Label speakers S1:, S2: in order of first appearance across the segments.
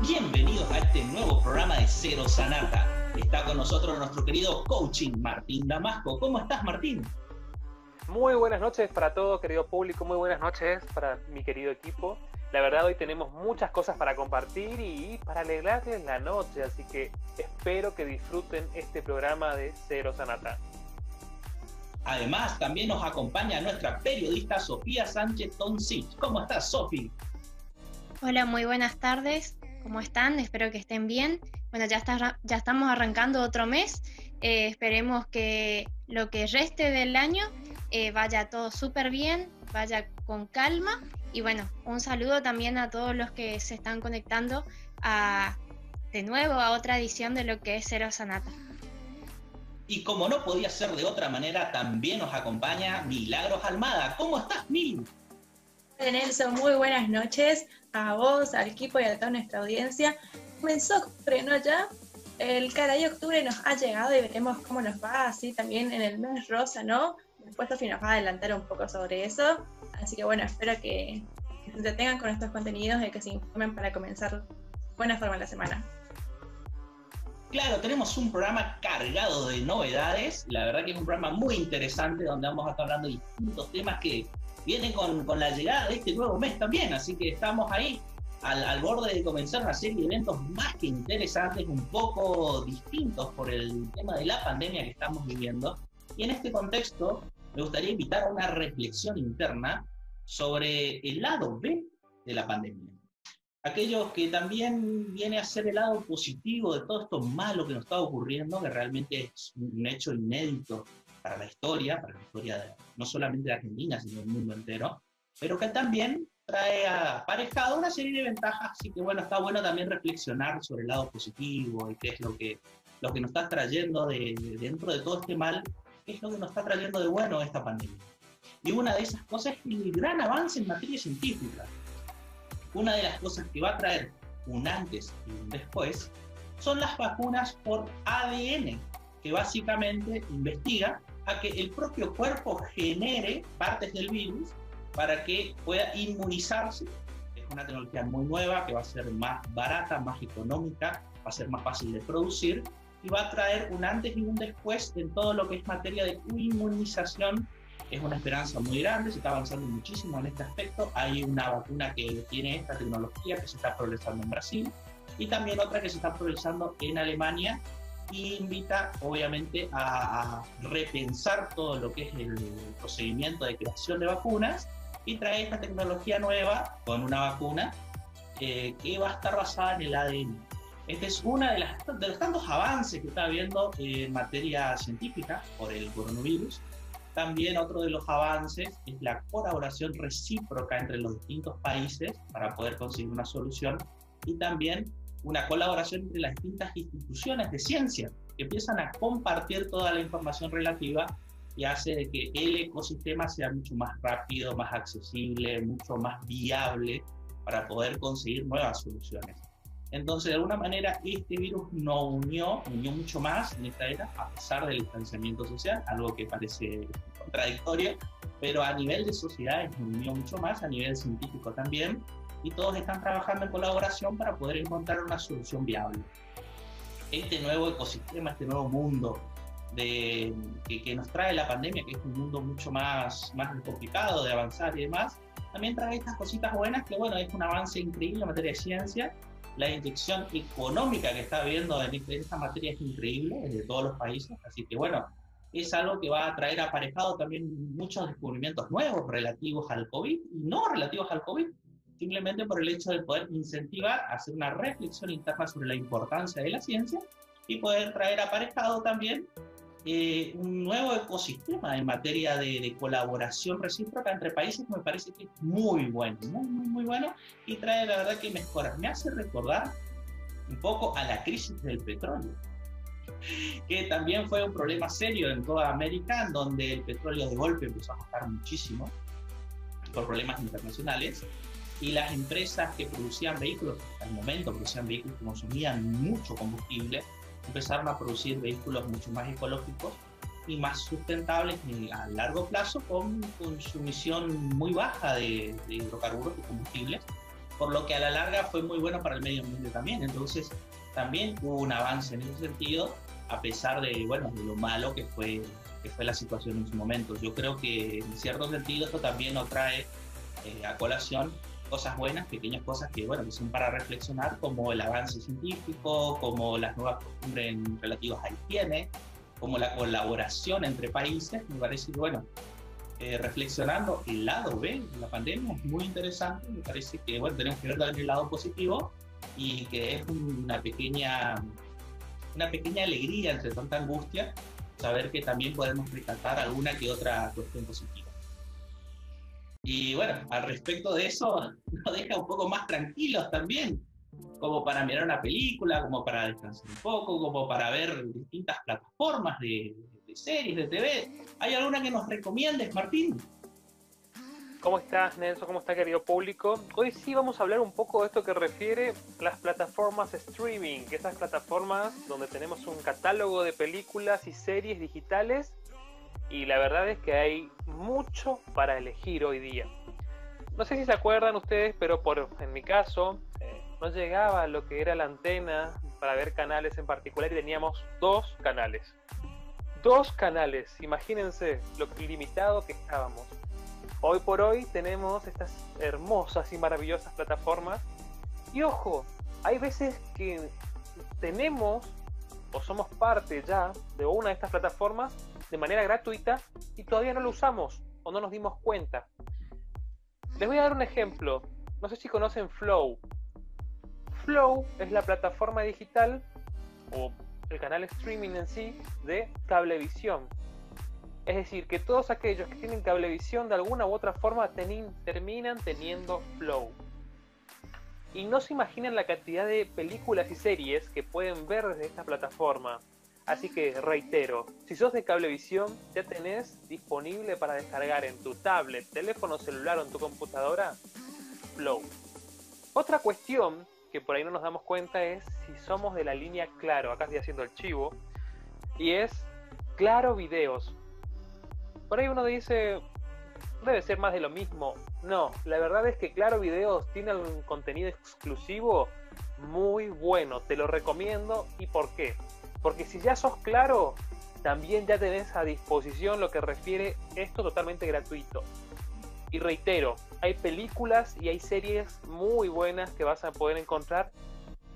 S1: Bienvenidos a este nuevo programa de Cero Sanata. Está con nosotros nuestro querido coaching Martín Damasco. ¿Cómo estás, Martín?
S2: Muy buenas noches para todo, querido público. Muy buenas noches para mi querido equipo. La verdad, hoy tenemos muchas cosas para compartir y para alegrarles la noche, así que espero que disfruten este programa de Cero Sanata.
S1: Además, también nos acompaña nuestra periodista Sofía Sánchez Toncic. ¿Cómo estás, Sofía?
S3: Hola, muy buenas tardes. ¿Cómo están? Espero que estén bien. Bueno, ya, estamos arrancando otro mes. Eh, esperemos que lo que reste del año eh, vaya todo súper bien, vaya con calma. Y bueno, un saludo también a todos los que se están conectando a, de nuevo a otra edición de lo que es Cero Sanata.
S1: Y como no podía ser de otra manera, también nos acompaña Milagros Almada. ¿Cómo estás, Mil?
S4: Nelson, muy buenas noches a vos, al equipo y a toda nuestra audiencia. Comenzó, frenó ya. El caray octubre nos ha llegado y veremos cómo nos va así también en el mes rosa, ¿no? Después Sofi nos va a adelantar un poco sobre eso. Así que bueno, espero que, se entretengan con estos contenidos y que se informen para comenzar buena forma la semana.
S1: Claro, tenemos un programa cargado de novedades. La verdad que es un programa muy interesante donde vamos a estar hablando de distintos temas que vienen con, la llegada de este nuevo mes también. Así que estamos ahí al, al, borde de comenzar una serie de eventos más que interesantes, un poco distintos por el tema de la pandemia que estamos viviendo. Y en este contexto me gustaría invitar a una reflexión interna sobre el lado B de la pandemia. Aquellos que también viene a ser el lado positivo de todo esto malo que nos está ocurriendo, que realmente es un hecho inédito para la historia, para la historia de, no solamente de Argentina, sino del mundo entero, pero que también trae aparejado una serie de ventajas, así que bueno, está bueno también reflexionar sobre el lado positivo y qué es lo que, lo que nos está trayendo de, dentro de todo este mal, qué es lo que nos está trayendo de bueno esta pandemia. Y una de esas cosas es el gran avance en materia científica. Una de las cosas que va a traer un antes y un después son las vacunas por ADN, que básicamente investiga a que el propio cuerpo genere partes del virus para que pueda inmunizarse. Es una tecnología muy nueva que va a ser más barata, más económica, va a ser más fácil de producir y va a traer un antes y un después en todo lo que es materia de inmunización es una esperanza muy grande, se está avanzando muchísimo en este aspecto. Hay una vacuna que tiene esta tecnología que se está progresando en Brasil y también otra que se está progresando en Alemania y invita obviamente a, a repensar todo lo que es el procedimiento de creación de vacunas y trae esta tecnología nueva con una vacuna eh, que va a estar basada en el ADN. Este es uno de, de los tantos avances que está habiendo en materia científica por el coronavirus también otro de los avances es la colaboración recíproca entre los distintos países para poder conseguir una solución y también una colaboración entre las distintas instituciones de ciencia que empiezan a compartir toda la información relativa y hace de que el ecosistema sea mucho más rápido, más accesible, mucho más viable para poder conseguir nuevas soluciones. Entonces, de alguna manera, este virus nos unió, unió mucho más en esta era, a pesar del distanciamiento social, algo que parece contradictorio, pero a nivel de sociedad nos unió mucho más, a nivel científico también, y todos están trabajando en colaboración para poder encontrar una solución viable. Este nuevo ecosistema, este nuevo mundo de, que, que, nos trae la pandemia, que es un mundo mucho más, más complicado de avanzar y demás, también trae estas cositas buenas que, bueno, es un avance increíble en materia de ciencia la inyección económica que está habiendo en, esta materia es increíble desde todos los países, así que bueno, es algo que va a traer aparejado también muchos descubrimientos nuevos relativos al COVID y no relativos al COVID, simplemente por el hecho de poder incentivar, hacer una reflexión interna sobre la importancia de la ciencia y poder traer aparejado también eh, un nuevo ecosistema en materia de, de, colaboración recíproca entre países me parece que es muy bueno, muy, muy, muy bueno y trae la verdad que mejoras. Me hace recordar un poco a la crisis del petróleo, que también fue un problema serio en toda América, en donde el petróleo de golpe empezó a costar muchísimo por problemas internacionales y las empresas que producían vehículos, al momento producían vehículos que consumían mucho combustible, empezaron a producir vehículos mucho más ecológicos y más sustentables a largo plazo con consumición muy baja de, de hidrocarburos y combustibles por lo que a la larga fue muy bueno para el medio ambiente también. Entonces, también hubo un avance en ese sentido, a pesar de, bueno, de lo malo que fue, que fue la situación en su momento. Yo creo que en cierto sentido esto también nos trae eh, a colación cosas buenas, pequeñas cosas que, bueno, que son para reflexionar, como el avance científico, como las nuevas costumbres relativas a higiene, como la colaboración entre países. Me parece que, bueno, eh, reflexionando el lado B de la pandemia es muy interesante. Me parece que, bueno, tenemos que ver también el lado positivo y que es una pequeña, una pequeña alegría entre tanta angustia saber que también podemos rescatar alguna que otra cuestión positiva. Y bueno, al respecto de eso, nos deja un poco más tranquilos también, como para mirar una película, como para descansar un poco, como para ver distintas plataformas de, series, de TV. ¿Hay alguna que nos recomiendes, Martín?
S2: ¿Cómo estás, Nelson? ¿Cómo está, querido público? Hoy sí vamos a hablar un poco de esto que refiere las plataformas streaming, que esas plataformas donde tenemos un catálogo de películas y series digitales y la verdad es que hay mucho para elegir hoy día. No sé si se acuerdan ustedes, pero por, en mi caso no llegaba lo que era la antena para ver canales en particular y teníamos dos canales. Dos canales, imagínense lo limitado que estábamos. Hoy por hoy tenemos estas hermosas y maravillosas plataformas. Y ojo, hay veces que tenemos o somos parte ya de una de estas plataformas de manera gratuita y todavía no lo usamos o no nos dimos cuenta. Les voy a dar un ejemplo. No sé si conocen Flow. Flow es la plataforma digital o el canal streaming en sí de Cablevisión. Es decir, que todos aquellos que tienen Cablevisión de alguna u otra forma terminan teniendo Flow. Y no se imaginan la cantidad de películas y series que pueden ver desde esta plataforma. Así que reitero, si sos de Cablevisión, ya tenés disponible para descargar en tu tablet, teléfono celular o en tu computadora Flow. Otra cuestión que por ahí no nos damos cuenta es si somos de la línea Claro, acá estoy haciendo el chivo, y es Claro Videos. Por ahí uno dice, debe ser más de lo mismo. No, la verdad es que Claro Videos tiene un contenido exclusivo muy bueno, te lo recomiendo y por qué. Porque si ya sos claro, también ya tenés a disposición lo que refiere esto totalmente gratuito. Y reitero, hay películas y hay series muy buenas que vas a poder encontrar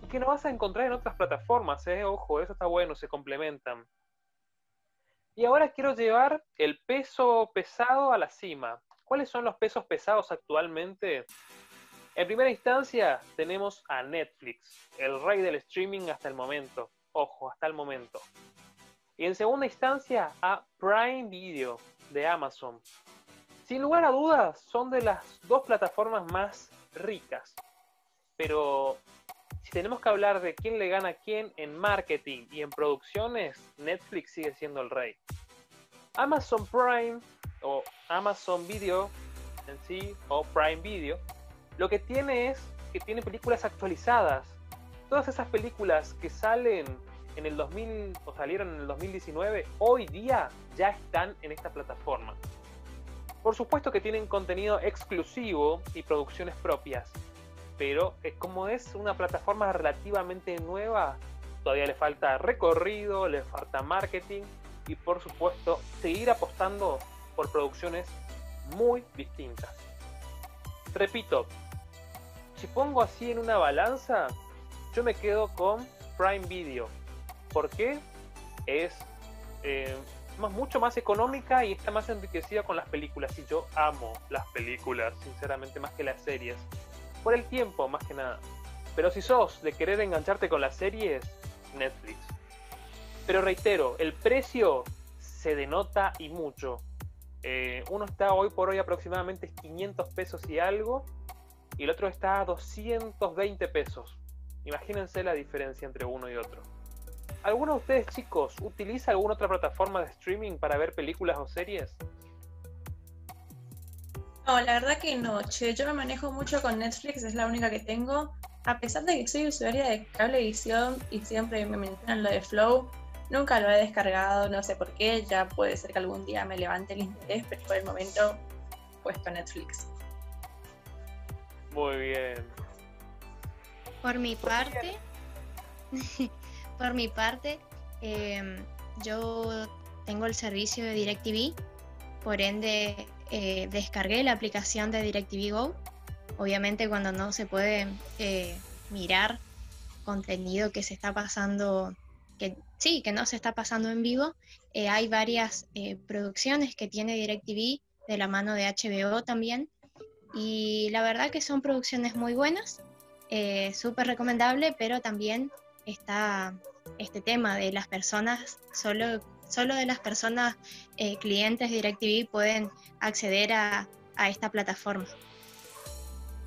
S2: y que no vas a encontrar en otras plataformas, ¿eh? Ojo, eso está bueno, se complementan. Y ahora quiero llevar el peso pesado a la cima. ¿Cuáles son los pesos pesados actualmente? En primera instancia tenemos a Netflix, el rey del streaming hasta el momento. Ojo, hasta el momento. Y en segunda instancia a Prime Video de Amazon. Sin lugar a dudas, son de las dos plataformas más ricas. Pero si tenemos que hablar de quién le gana a quién en marketing y en producciones, Netflix sigue siendo el rey. Amazon Prime o Amazon Video en sí, o Prime Video, lo que tiene es que tiene películas actualizadas todas esas películas que salen en el 2000 o salieron en el 2019, hoy día ya están en esta plataforma. Por supuesto que tienen contenido exclusivo y producciones propias, pero como es una plataforma relativamente nueva, todavía le falta recorrido, le falta marketing y por supuesto seguir apostando por producciones muy distintas. Repito, si pongo así en una balanza, yo me quedo con Prime Video. ¿Por qué? Es eh, más, mucho más económica y está más enriquecida con las películas. Y yo amo las películas, sinceramente, más que las series. Por el tiempo, más que nada. Pero si sos de querer engancharte con las series, Netflix. Pero reitero, el precio se denota y mucho. Eh, uno está hoy por hoy aproximadamente 500 pesos y algo, y el otro está a 220 pesos. Imagínense la diferencia entre uno y otro. ¿Alguno de ustedes chicos utiliza alguna otra plataforma de streaming para ver películas o series?
S4: No, la verdad que no, che. Yo me manejo mucho con Netflix, es la única que tengo. A pesar de que soy usuaria de cablevisión y siempre me mencionan lo de Flow, nunca lo he descargado, no sé por qué. Ya puede ser que algún día me levante el interés, pero por el momento puesto Netflix.
S2: Muy bien.
S3: Por mi parte, por mi parte, em, yo tengo el servicio de DirecTV, por ende eh, descargué la aplicación de DirecTV Go. Obviamente cuando no se puede eh, mirar contenido que se está pasando, que sí, que no se está pasando en vivo, eh, hay varias producciones que tiene DirecTV de la mano de HBO también. Y la verdad que son producciones muy buenas, súper recomendable, pero también está este tema de las personas solo solo de las personas eh, clientes de DirecTV pueden acceder a, esta plataforma.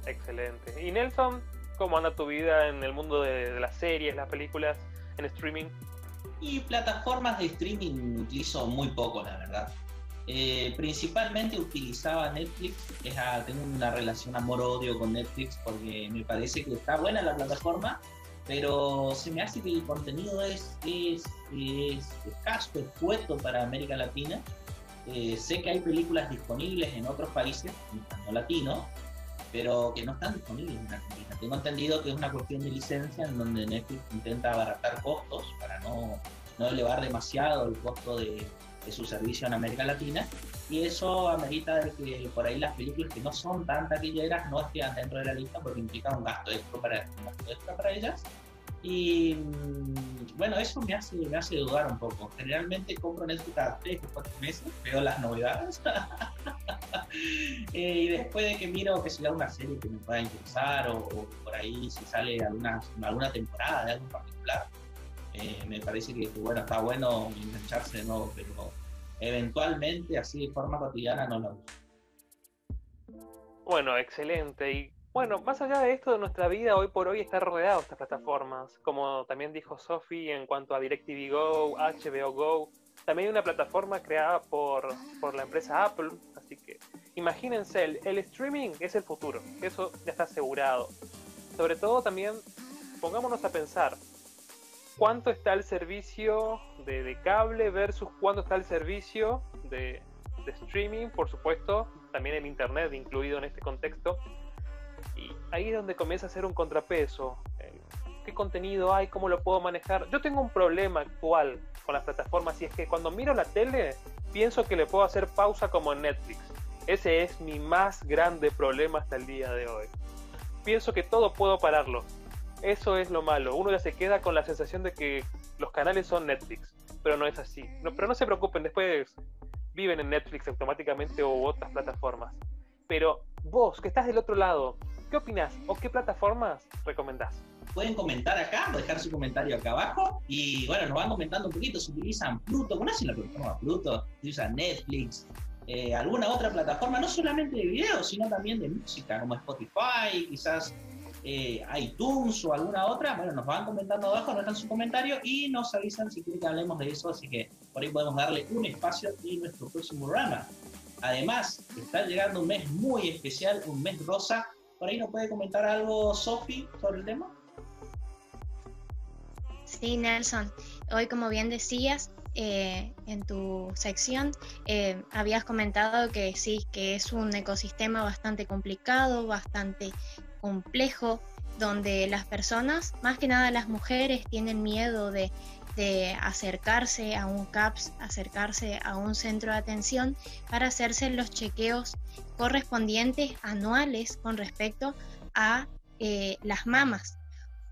S2: Excelente. ¿Y Nelson, cómo anda tu vida en el mundo de, las series, las películas, en streaming?
S1: Y plataformas de streaming utilizo muy poco, la verdad. Eh, principalmente utilizaba Netflix, tengo una relación amor-odio con Netflix porque me parece que está buena la plataforma, pero se me hace que el contenido es, es, es escaso, escueto para América Latina. Eh, sé que hay películas disponibles en otros países, no latinos, pero que no están disponibles en Argentina. Tengo entendido que es una cuestión de licencia en donde Netflix intenta abaratar costos para no, no elevar demasiado el costo de, de, su servicio en América Latina y eso amerita que por ahí las películas que no son tan taquilleras no estén dentro de la lista porque implica un gasto extra para, un gasto extra para ellas y mm, bueno, eso me hace, me hace dudar un poco. Generalmente compro Netflix cada 3 o 4 meses, veo las novedades. Eh, y después de que miro que sea una serie que me pueda interesar o, por ahí si sale alguna, alguna temporada de algo particular, eh, me parece que, bueno, está bueno engancharse de nuevo, pero eventualmente así de forma cotidiana no lo uso.
S2: Bueno, excelente. Y bueno, más allá de esto, de nuestra vida hoy por hoy está rodeado de estas plataformas, como también dijo Sophie en cuanto a DirecTV Go, HBO Go, también hay una plataforma creada por, por la empresa Apple, así que imagínense, el, el, streaming es el futuro, eso ya está asegurado. Sobre todo también, pongámonos a pensar, ¿cuánto está el servicio de, cable versus cuánto está el servicio de, de streaming? Por supuesto, también el Internet incluido en este contexto y ahí es donde comienza a ser un contrapeso. Eh, ¿Qué contenido hay? ¿Cómo lo puedo manejar? Yo tengo un problema actual con las plataformas y es que cuando miro la tele pienso que le puedo hacer pausa como en Netflix. Ese es mi más grande problema hasta el día de hoy. Pienso que todo puedo pararlo. Eso es lo malo. Uno ya se queda con la sensación de que los canales son Netflix, pero no es así. Pero no se preocupen, después viven en Netflix automáticamente o otras plataformas. Pero vos, que estás del otro lado, ¿Qué opinas o qué plataformas recomendás?
S1: Pueden comentar acá o dejar su comentario acá abajo. Y bueno, nos van comentando un poquito si utilizan Pluto. ¿Conocen la plataforma Pluto? Si usan Netflix, eh, alguna otra plataforma, no solamente de video, sino también de música, como Spotify, quizás eh, iTunes o alguna otra. Bueno, nos van comentando abajo, nos dejan su comentario y nos avisan si quieren que hablemos de eso. Así que por ahí podemos darle un espacio en nuestro próximo programa. Además, está llegando un mes muy especial, un mes rosa ¿Por ahí nos puede comentar algo Sofi sobre el tema?
S3: Sí, Nelson. Hoy, como bien decías, eh, en tu sección eh, habías comentado que sí, que es un ecosistema bastante complicado, bastante complejo, donde las personas, más que nada las mujeres, tienen miedo de, acercarse a un CAPS, acercarse a un centro de atención para hacerse los chequeos correspondientes anuales con respecto a eh, las mamas.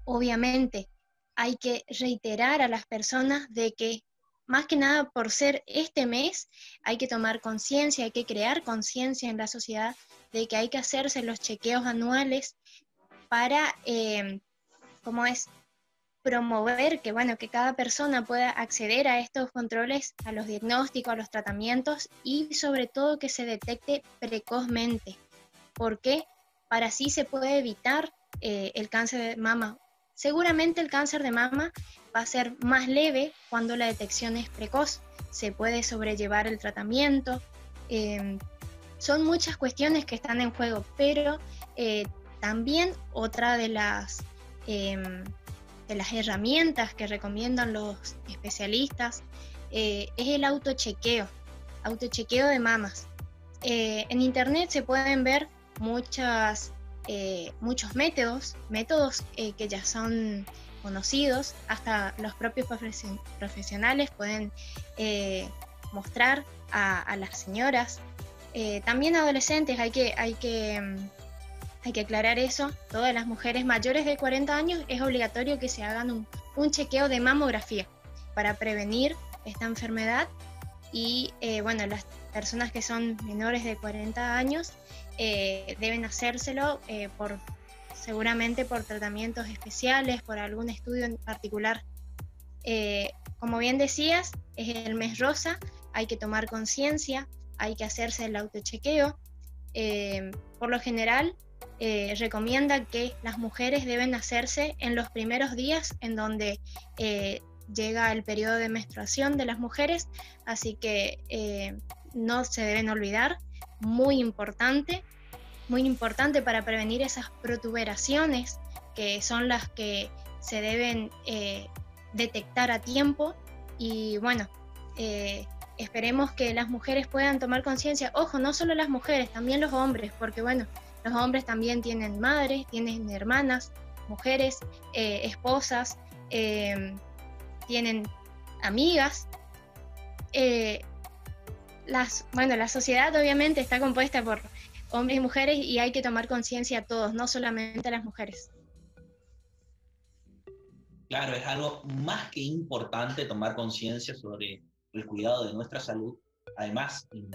S3: Obviamente hay que reiterar a las personas de que más que nada por ser este mes hay que tomar conciencia, hay que crear conciencia en la sociedad de que hay que hacerse los chequeos anuales para, eh, ¿cómo es? promover que, bueno, que cada persona pueda acceder a estos controles, a los diagnósticos, a los tratamientos y sobre todo que se detecte precozmente. ¿Por qué? Para así se puede evitar eh, el cáncer de mama. Seguramente el cáncer de mama va a ser más leve cuando la detección es precoz. Se puede sobrellevar el tratamiento. Em, son muchas cuestiones que están en juego, pero eh, también otra de las em, de las herramientas que recomiendan los especialistas eh, es el autochequeo, autochequeo de mamas. Eh, en internet se pueden ver muchas eh, muchos métodos, métodos eh, que ya son conocidos, hasta los propios profesionales pueden mostrar a, las señoras, también adolescentes, hay que, hay que mm, hay que aclarar eso, todas las mujeres mayores de 40 años es obligatorio que se hagan un, chequeo de mamografía para prevenir esta enfermedad. Y eh, bueno, las personas que son menores de 40 años eh, deben hacérselo eh, por seguramente por tratamientos especiales, por algún estudio en particular. como bien decías, es el mes rosa, hay que tomar conciencia, hay que hacerse el autochequeo. por lo general, eh, recomienda que las mujeres deben hacerse en los primeros días en donde eh, llega el periodo de menstruación de las mujeres, así que eh, no se deben olvidar, muy importante, muy importante para prevenir esas protuberaciones que son las que se deben detectar a tiempo y bueno, esperemos que las mujeres puedan tomar conciencia, ojo, no solo las mujeres, también los hombres, porque bueno, los hombres también tienen madres, tienen hermanas, mujeres, eh, esposas, tienen amigas. Las, bueno, la sociedad obviamente está compuesta por hombres y mujeres y hay que tomar conciencia a todos, no solamente a las mujeres.
S1: Claro, es algo más que importante tomar conciencia sobre el cuidado de nuestra salud. Además, en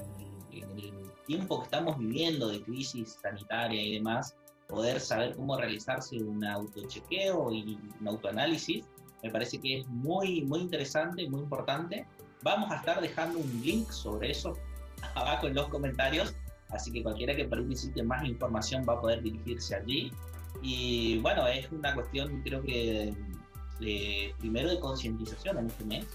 S1: el tiempo que estamos viviendo de crisis sanitaria y demás, poder saber cómo realizarse un autochequeo y un autoanálisis, me parece que es muy, muy interesante, muy importante. Vamos a estar dejando un link sobre eso abajo en los comentarios, así que cualquiera que necesite más información va a poder dirigirse allí. Y bueno, es una cuestión, creo que, de, primero de concientización en este mes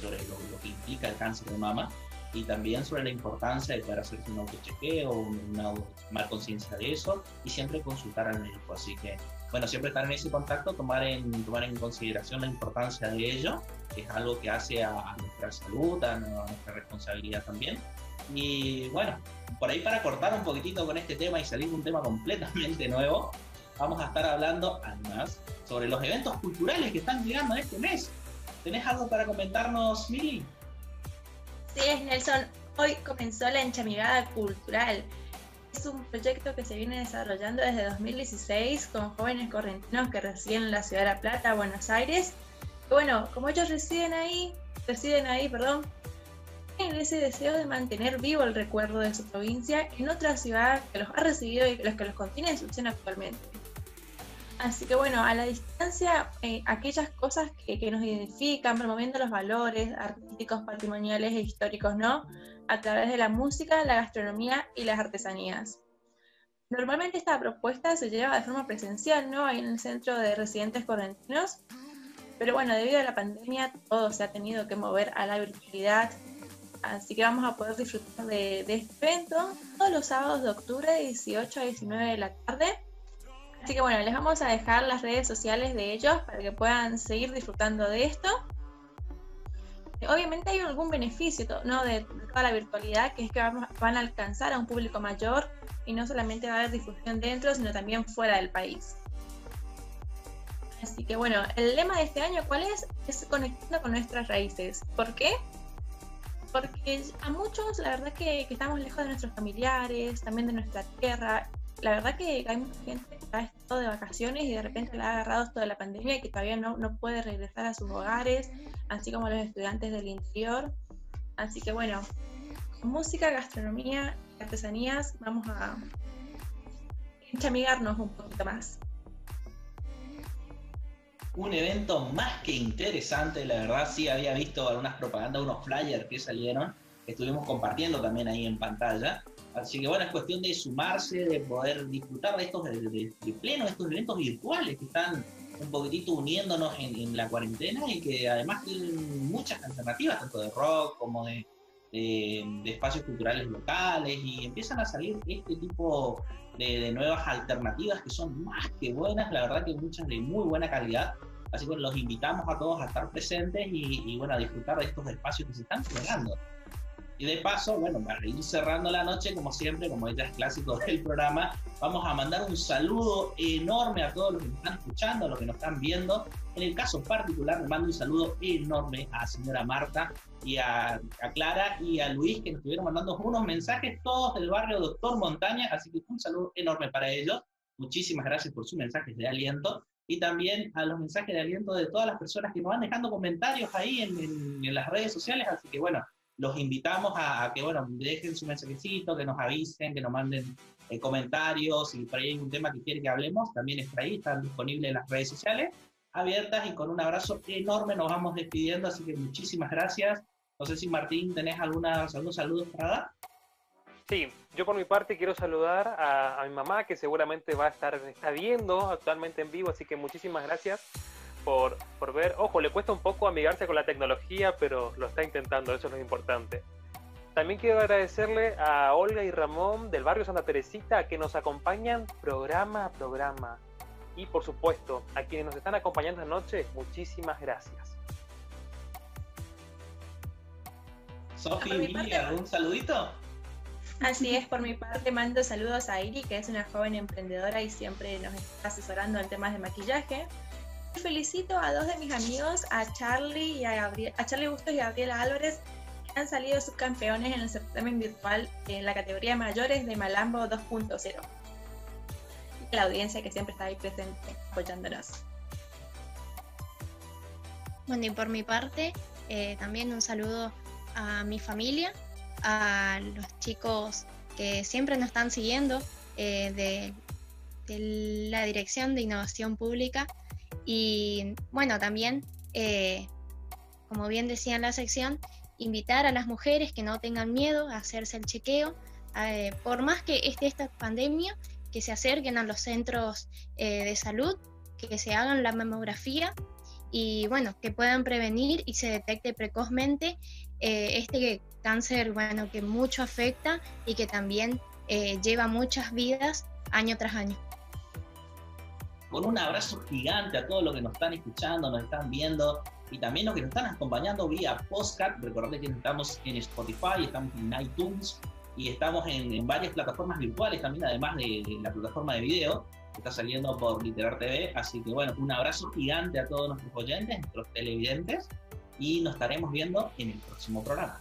S1: sobre, lo que implica el cáncer de mama y también sobre la importancia de poder hacerse un autochequeo, una, tomar conciencia de eso y siempre consultar al médico. Así que, bueno, siempre estar en ese contacto, tomar en, tomar en consideración la importancia de ello, que es algo que hace a, nuestra salud, a, nuestra responsabilidad también. Y bueno, por ahí para cortar un poquitito con este tema y salir de un tema completamente nuevo, vamos a estar hablando además sobre los eventos culturales que están llegando este mes. ¿Tenés algo para comentarnos, Mili?
S4: Sí, es Nelson. Hoy comenzó la Enchamigada Cultural. Es un proyecto que se viene desarrollando desde 2016 con jóvenes correntinos que residen en la ciudad de La Plata, Buenos Aires. Bueno, como ellos residen ahí, residen ahí, perdón, tienen ese deseo de mantener vivo el recuerdo de su provincia en otra ciudad que los ha recibido y los que los contiene en su actualmente. Así que bueno, a la distancia, eh, aquellas cosas que, nos identifican, promoviendo los valores artísticos, patrimoniales e históricos, ¿no? A través de la música, la gastronomía y las artesanías. Normalmente esta propuesta se lleva de forma presencial, ¿no? Ahí en el centro de residentes correntinos. Pero bueno, debido a la pandemia, todo se ha tenido que mover a la virtualidad. Así que vamos a poder disfrutar de, de este evento todos los sábados de octubre, de 18 a 19 de la tarde Así que bueno, les vamos a dejar las redes sociales de ellos para que puedan seguir disfrutando de esto. Obviamente hay algún beneficio ¿no? de toda la virtualidad, que es que van a alcanzar a un público mayor y no solamente va a haber difusión dentro, sino también fuera del país. Así que bueno, el lema de este año, ¿cuál es? Es conectando con nuestras raíces. ¿Por qué? Porque a muchos, la verdad que, que estamos lejos de nuestros familiares, también de nuestra tierra, la verdad que hay mucha gente que ha estado de vacaciones y de repente le ha agarrado esto de la pandemia y que todavía no, no puede regresar a sus hogares, así como los estudiantes del interior. Así que bueno, música, gastronomía artesanías vamos a enchamigarnos un poquito más.
S1: Un evento más que interesante, la verdad sí había visto algunas propagandas, unos flyers que salieron, estuvimos compartiendo también ahí en pantalla Así que bueno, es cuestión de sumarse, de poder disfrutar de estos de, pleno, estos eventos virtuales que están un poquitito uniéndonos en, la cuarentena y que además tienen muchas alternativas, tanto de rock como de, espacios culturales locales y empiezan a salir este tipo de, nuevas alternativas que son más que buenas, la verdad que muchas de muy buena calidad. Así que los invitamos a todos a estar presentes y, y bueno, a disfrutar de estos espacios que se están creando. Y de paso, bueno, para ir cerrando la noche, como siempre, como ya es clásico del programa, vamos a mandar un saludo enorme a todos los que nos están escuchando, a los que nos están viendo. En el caso particular, mando un saludo enorme a señora Marta y a, Clara y a Luis, que nos estuvieron mandando unos mensajes, todos del barrio Doctor Montaña, así que un saludo enorme para ellos. Muchísimas gracias por sus mensajes de aliento y también a los mensajes de aliento de todas las personas que nos van dejando comentarios ahí en, en las redes sociales. Así que bueno, los invitamos a, que, bueno, dejen su mensajecito, que nos avisen, que nos manden eh, comentarios, si por ahí hay un tema que quieren que hablemos, también está ahí, están disponibles en las redes sociales abiertas y con un abrazo enorme nos vamos despidiendo, así que muchísimas gracias. No sé si Martín tenés alguna, algunos saludos para dar.
S2: Sí, yo por mi parte quiero saludar a, a, mi mamá que seguramente va a estar está viendo actualmente en vivo, así que muchísimas gracias por, por ver. Ojo, le cuesta un poco amigarse con la tecnología, pero lo está intentando, eso es lo importante. También quiero agradecerle a Olga y Ramón del barrio Santa Teresita que nos acompañan programa a programa. Y por supuesto, a quienes nos están acompañando esta noche, muchísimas gracias.
S1: Sofi, ¿algún saludito?
S4: Así es, por mi parte mando saludos a Iri, que es una joven emprendedora y siempre nos está asesorando en temas de maquillaje. Felicito a dos de mis amigos, a Charlie y a Gabriel, a Charlie Bustos y a Gabriela Álvarez, que han salido subcampeones en el certamen virtual en la categoría mayores de Malambo 2.0. Y la audiencia que siempre está ahí presente apoyándonos.
S3: Bueno, y por mi parte, eh, también un saludo a mi familia, a los chicos que siempre nos están siguiendo eh, de, de la Dirección de Innovación Pública y bueno, también, eh, como bien decía en la sección, invitar a las mujeres que no tengan miedo a hacerse el chequeo, eh, por más que esté esta pandemia, que se acerquen a los centros eh, de salud, que se hagan la mamografía y bueno, que puedan prevenir y se detecte precozmente este cáncer, bueno, que mucho afecta y que también lleva muchas vidas año tras año
S1: con un abrazo gigante a todos los que nos están escuchando, nos están viendo y también los que nos están acompañando vía podcast. Recordad que estamos en Spotify, estamos en iTunes y estamos en, varias plataformas virtuales también, además de, la plataforma de video que está saliendo por Literar TV. Así que bueno, un abrazo gigante a todos nuestros oyentes, nuestros televidentes y nos estaremos viendo en el próximo programa.